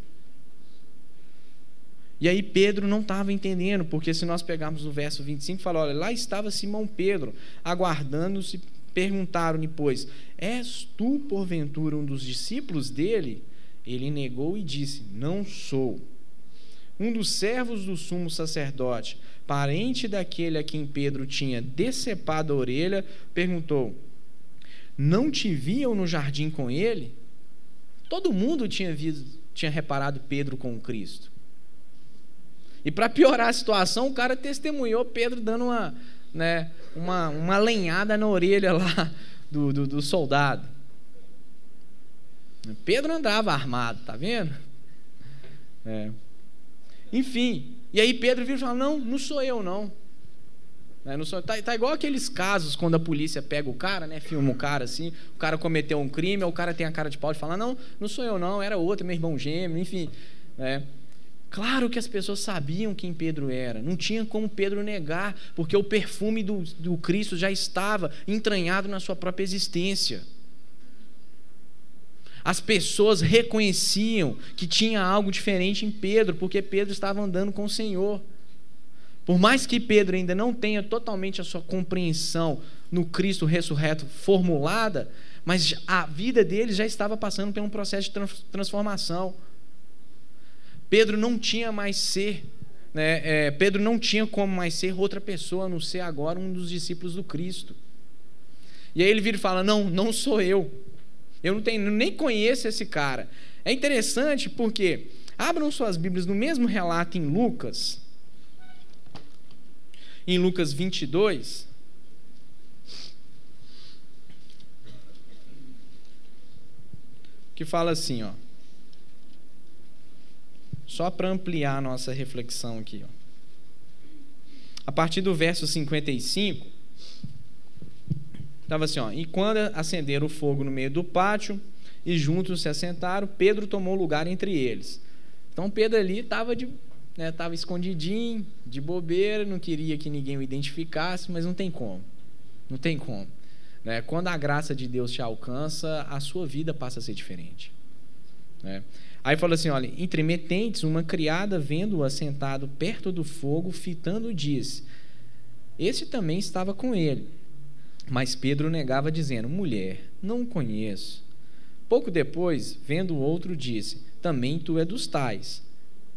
E aí Pedro não estava entendendo, porque se nós pegarmos o verso 25, fala: olha, lá estava Simão Pedro, aguardando-se, perguntaram-lhe, pois, és tu, porventura, um dos discípulos dele? Ele negou e disse: Não sou. Um dos servos do sumo sacerdote, parente daquele a quem Pedro tinha decepado a orelha, perguntou: Não te viam no jardim com ele? Todo mundo tinha, visto, tinha reparado Pedro com Cristo. E para piorar a situação, o cara testemunhou Pedro dando uma, né, uma, uma lenhada na orelha lá do, do, do soldado. Pedro andava armado, tá vendo? É. Enfim, e aí Pedro vira e fala: Não, não sou eu, não. É, não sou, tá, tá, igual aqueles casos quando a polícia pega o cara, né? Filma o cara assim, o cara cometeu um crime, o cara tem a cara de pau e fala: Não, não sou eu, não, era outro, meu irmão gêmeo, enfim. Né? Claro que as pessoas sabiam quem Pedro era, não tinha como Pedro negar, porque o perfume do, do Cristo já estava entranhado na sua própria existência. As pessoas reconheciam que tinha algo diferente em Pedro, porque Pedro estava andando com o Senhor. Por mais que Pedro ainda não tenha totalmente a sua compreensão no Cristo ressurreto formulada, mas a vida dele já estava passando por um processo de transformação. Pedro não tinha mais ser, né, é, Pedro não tinha como mais ser outra pessoa, a não ser agora um dos discípulos do Cristo. E aí ele vira e fala: Não, não sou eu. Eu não tenho, nem conheço esse cara. É interessante porque abram suas Bíblias no mesmo relato em Lucas, em Lucas 22. Que fala assim, ó. Só para ampliar a nossa reflexão aqui. Ó. A partir do verso 55, estava assim: ó, E quando acenderam o fogo no meio do pátio e juntos se assentaram, Pedro tomou lugar entre eles. Então Pedro ali estava de né, escondidinho, de bobeira, não queria que ninguém o identificasse, mas não tem como. Não tem como. Né? Quando a graça de Deus te alcança, a sua vida passa a ser diferente. Né? Aí fala assim: olha, entremetentes, uma criada vendo-o assentado perto do fogo, fitando, disse: Esse também estava com ele. Mas Pedro negava, dizendo: Mulher, não o conheço. Pouco depois, vendo o outro, disse: Também tu é dos tais.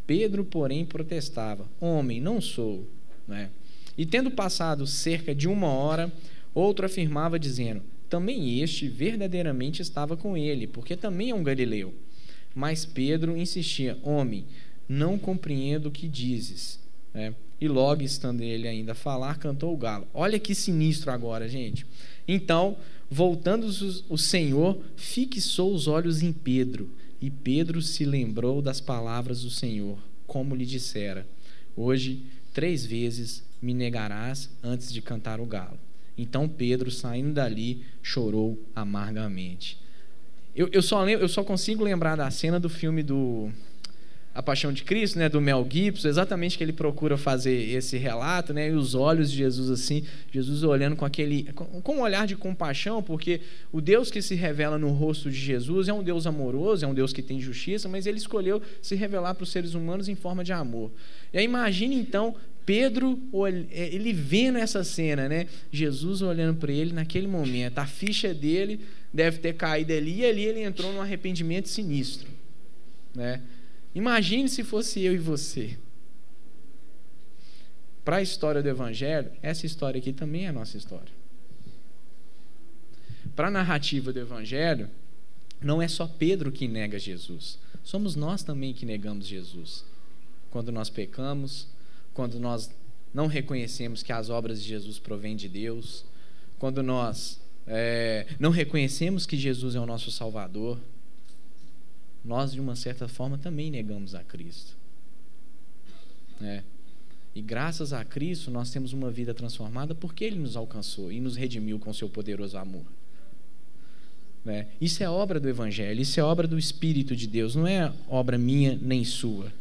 Pedro, porém, protestava: Homem, não sou. Né? E tendo passado cerca de uma hora, outro afirmava, dizendo: Também este verdadeiramente estava com ele, porque também é um galileu. Mas Pedro insistia: Homem, não compreendo o que dizes. É, e logo, estando ele ainda a falar, cantou o galo. Olha que sinistro agora, gente. Então, voltando o Senhor, fixou os olhos em Pedro. E Pedro se lembrou das palavras do Senhor, como lhe dissera: Hoje, três vezes me negarás antes de cantar o galo. Então Pedro, saindo dali, chorou amargamente. Eu, eu, só lembro, eu só consigo lembrar da cena do filme do a Paixão de Cristo, né, do Mel Gibson, exatamente que ele procura fazer esse relato, né, e os olhos de Jesus assim, Jesus olhando com aquele com um olhar de compaixão, porque o Deus que se revela no rosto de Jesus é um Deus amoroso, é um Deus que tem justiça, mas ele escolheu se revelar para os seres humanos em forma de amor. E aí imagine então Pedro, é, ele vendo essa cena, né? Jesus olhando para ele naquele momento, a ficha dele deve ter caído ali e ali ele entrou num arrependimento sinistro, né? Imagine se fosse eu e você. Para a história do Evangelho, essa história aqui também é a nossa história. Para a narrativa do Evangelho, não é só Pedro que nega Jesus, somos nós também que negamos Jesus. Quando nós pecamos, quando nós não reconhecemos que as obras de Jesus provêm de Deus, quando nós é, não reconhecemos que Jesus é o nosso Salvador, nós, de uma certa forma, também negamos a Cristo. É. E graças a Cristo, nós temos uma vida transformada porque Ele nos alcançou e nos redimiu com seu poderoso amor. É. Isso é obra do Evangelho, isso é obra do Espírito de Deus, não é obra minha nem sua.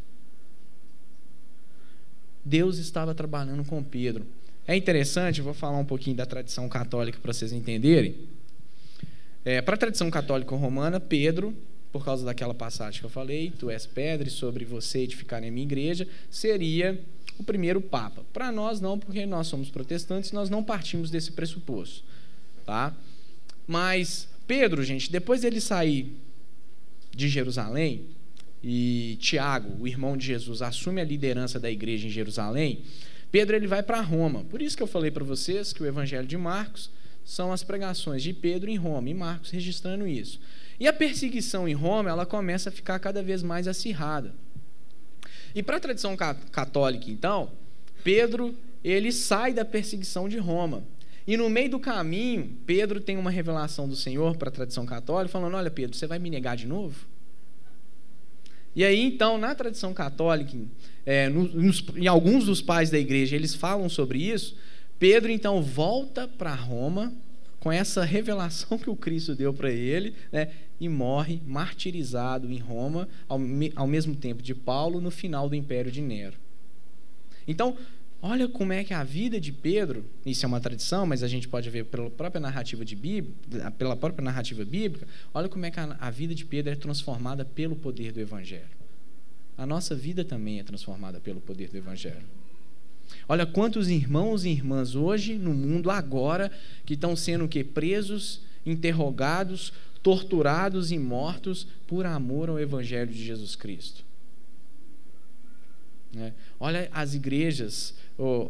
Deus estava trabalhando com Pedro. É interessante, vou falar um pouquinho da tradição católica para vocês entenderem. É, para a tradição católica romana, Pedro por causa daquela passagem que eu falei, tu és pedra e sobre você edificar a minha igreja, seria o primeiro papa. Para nós não, porque nós somos protestantes, nós não partimos desse pressuposto, tá? Mas Pedro, gente, depois dele sair de Jerusalém e Tiago, o irmão de Jesus, assume a liderança da igreja em Jerusalém, Pedro ele vai para Roma. Por isso que eu falei para vocês que o Evangelho de Marcos são as pregações de Pedro em Roma, e Marcos registrando isso. E a perseguição em Roma, ela começa a ficar cada vez mais acirrada. E para a tradição católica, então, Pedro, ele sai da perseguição de Roma. E no meio do caminho, Pedro tem uma revelação do Senhor para a tradição católica, falando: Olha, Pedro, você vai me negar de novo? E aí, então, na tradição católica, é, nos, em alguns dos pais da igreja, eles falam sobre isso. Pedro, então, volta para Roma com essa revelação que o Cristo deu para ele, né, e morre martirizado em Roma, ao, ao mesmo tempo de Paulo, no final do império de Nero. Então, olha como é que a vida de Pedro, isso é uma tradição, mas a gente pode ver pela própria narrativa, de Bíblia, pela própria narrativa bíblica, olha como é que a, a vida de Pedro é transformada pelo poder do Evangelho. A nossa vida também é transformada pelo poder do Evangelho. Olha quantos irmãos e irmãs hoje no mundo agora que estão sendo que presos, interrogados, torturados e mortos por amor ao evangelho de Jesus Cristo. É. Olha as igrejas,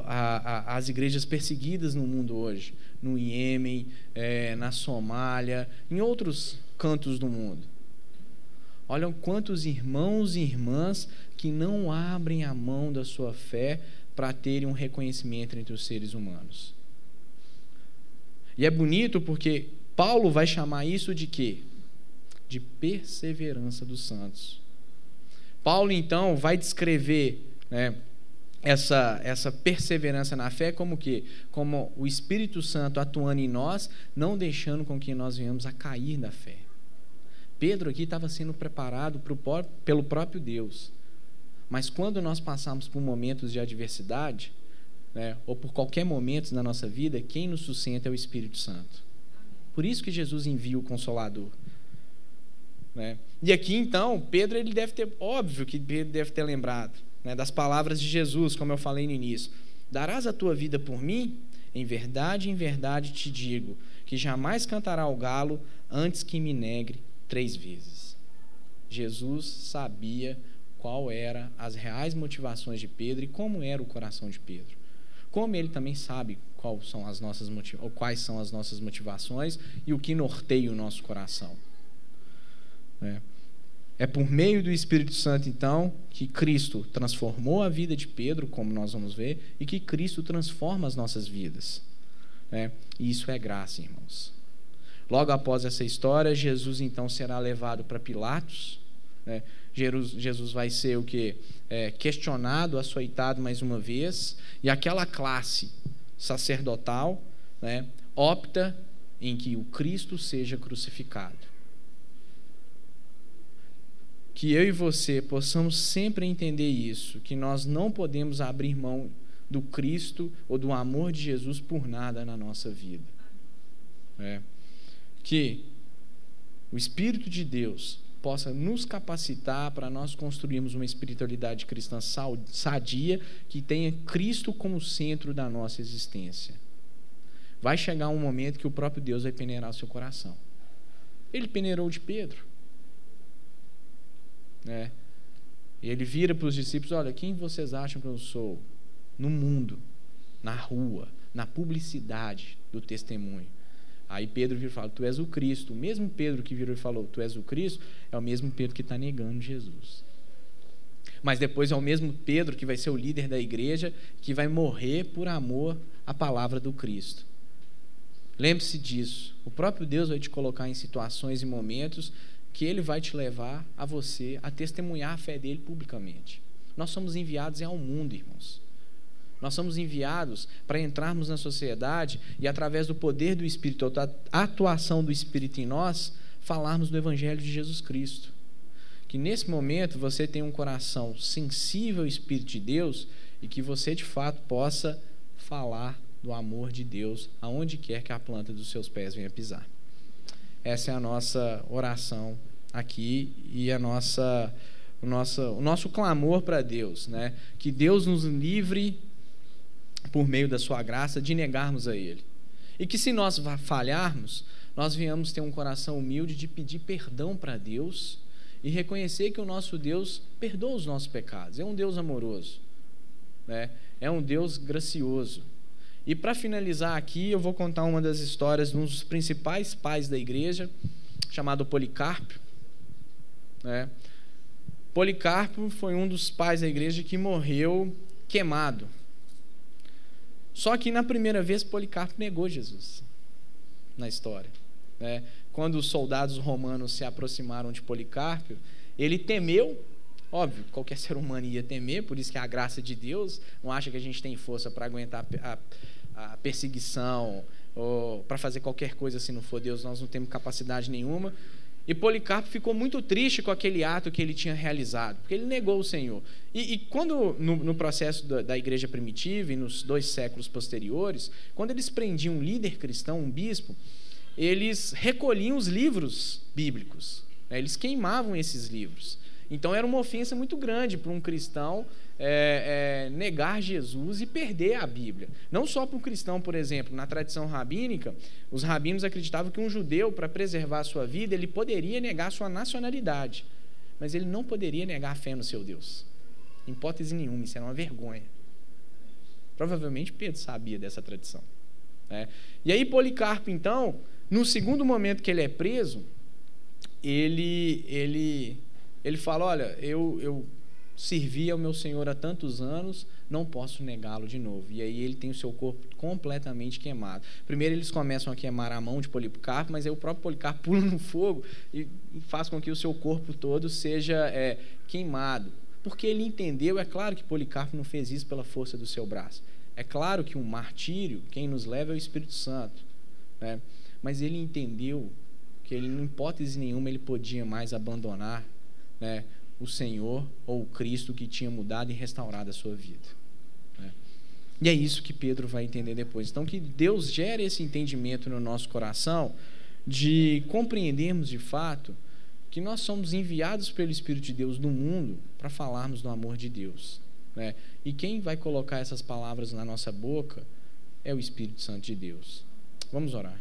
a, a, as igrejas perseguidas no mundo hoje, no Iêmen, é, na Somália, em outros cantos do mundo. Olha quantos irmãos e irmãs que não abrem a mão da sua fé para terem um reconhecimento entre os seres humanos. E é bonito porque Paulo vai chamar isso de quê? De perseverança dos santos. Paulo, então, vai descrever né, essa, essa perseverança na fé como que? Como o Espírito Santo atuando em nós, não deixando com que nós venhamos a cair da fé. Pedro aqui estava sendo preparado pro, pelo próprio Deus mas quando nós passamos por momentos de adversidade, né, ou por qualquer momento na nossa vida, quem nos sustenta é o Espírito Santo. Por isso que Jesus envia o Consolador. Né? E aqui então, Pedro ele deve ter, óbvio que Pedro deve ter lembrado né, das palavras de Jesus, como eu falei no início: Darás a tua vida por mim? Em verdade, em verdade te digo que jamais cantará o galo antes que me negre três vezes. Jesus sabia qual eram as reais motivações de Pedro e como era o coração de Pedro. Como ele também sabe quais são as nossas, ou quais são as nossas motivações e o que norteia o nosso coração. É. é por meio do Espírito Santo, então, que Cristo transformou a vida de Pedro, como nós vamos ver, e que Cristo transforma as nossas vidas. É. E isso é graça, irmãos. Logo após essa história, Jesus então será levado para Pilatos. Né? Jesus vai ser o que? É, questionado, açoitado mais uma vez, e aquela classe sacerdotal né, opta em que o Cristo seja crucificado. Que eu e você possamos sempre entender isso, que nós não podemos abrir mão do Cristo ou do amor de Jesus por nada na nossa vida. É. Que o Espírito de Deus possa nos capacitar para nós construirmos uma espiritualidade cristã sadia que tenha Cristo como centro da nossa existência. Vai chegar um momento que o próprio Deus vai peneirar o seu coração. Ele peneirou de Pedro. Né? E ele vira para os discípulos: Olha, quem vocês acham que eu sou? No mundo, na rua, na publicidade do testemunho. Aí Pedro vira e fala: Tu és o Cristo. O mesmo Pedro que virou e falou: Tu és o Cristo, é o mesmo Pedro que está negando Jesus. Mas depois é o mesmo Pedro que vai ser o líder da igreja, que vai morrer por amor à palavra do Cristo. Lembre-se disso. O próprio Deus vai te colocar em situações e momentos que ele vai te levar a você a testemunhar a fé dele publicamente. Nós somos enviados ao mundo, irmãos. Nós somos enviados para entrarmos na sociedade e, através do poder do Espírito, da atuação do Espírito em nós, falarmos do Evangelho de Jesus Cristo. Que nesse momento você tenha um coração sensível ao Espírito de Deus e que você de fato possa falar do amor de Deus aonde quer que a planta dos seus pés venha pisar. Essa é a nossa oração aqui e a nossa, o, nosso, o nosso clamor para Deus, né? Que Deus nos livre por meio da sua graça de negarmos a Ele. E que se nós falharmos, nós venhamos ter um coração humilde de pedir perdão para Deus e reconhecer que o nosso Deus perdoa os nossos pecados. É um Deus amoroso, né? é um Deus gracioso. E para finalizar aqui, eu vou contar uma das histórias de um dos principais pais da igreja, chamado Policarpo. Né? Policarpo foi um dos pais da igreja que morreu queimado. Só que na primeira vez, Policarpo negou Jesus na história. Né? Quando os soldados romanos se aproximaram de Policarpo, ele temeu Óbvio, qualquer ser humano ia temer, por isso que é a graça de Deus não acha que a gente tem força para aguentar a, a, perseguição ou para fazer qualquer coisa se não for Deus, nós não temos capacidade nenhuma. E Policarpo ficou muito triste com aquele ato que ele tinha realizado, porque ele negou o Senhor. E, e quando, no, no processo da, da, igreja primitiva e nos dois séculos posteriores, quando eles prendiam um líder cristão, um bispo, eles recolhiam os livros bíblicos, né? eles queimavam esses livros. Então era uma ofensa muito grande para um cristão é, é, negar Jesus e perder a Bíblia. Não só para um cristão, por exemplo, na tradição rabínica, os rabinos acreditavam que um judeu, para preservar a sua vida, ele poderia negar sua nacionalidade, mas ele não poderia negar a fé no seu Deus. Em hipótese nenhuma, isso era uma vergonha. Provavelmente Pedro sabia dessa tradição. Né? E aí Policarpo, então, no segundo momento que ele é preso, ele, ele ele fala: Olha, eu, eu servi ao meu Senhor há tantos anos, não posso negá-lo de novo. E aí ele tem o seu corpo completamente queimado. Primeiro eles começam a queimar a mão de Policarpo, mas aí o próprio Policarpo pula no fogo e faz com que o seu corpo todo seja é, queimado. Porque ele entendeu, é claro que Policarpo não fez isso pela força do seu braço. É claro que um martírio, quem nos leva é o Espírito Santo. Né? Mas ele entendeu que ele, em hipótese nenhuma, ele podia mais abandonar né, o Senhor ou o Cristo que tinha mudado e restaurado a sua vida. Né? E é isso que Pedro vai entender depois. Então, que Deus gere esse entendimento no nosso coração de compreendermos de fato que nós somos enviados pelo Espírito de Deus no mundo para falarmos do amor de Deus. Né? E quem vai colocar essas palavras na nossa boca é o Espírito Santo de Deus. Vamos orar.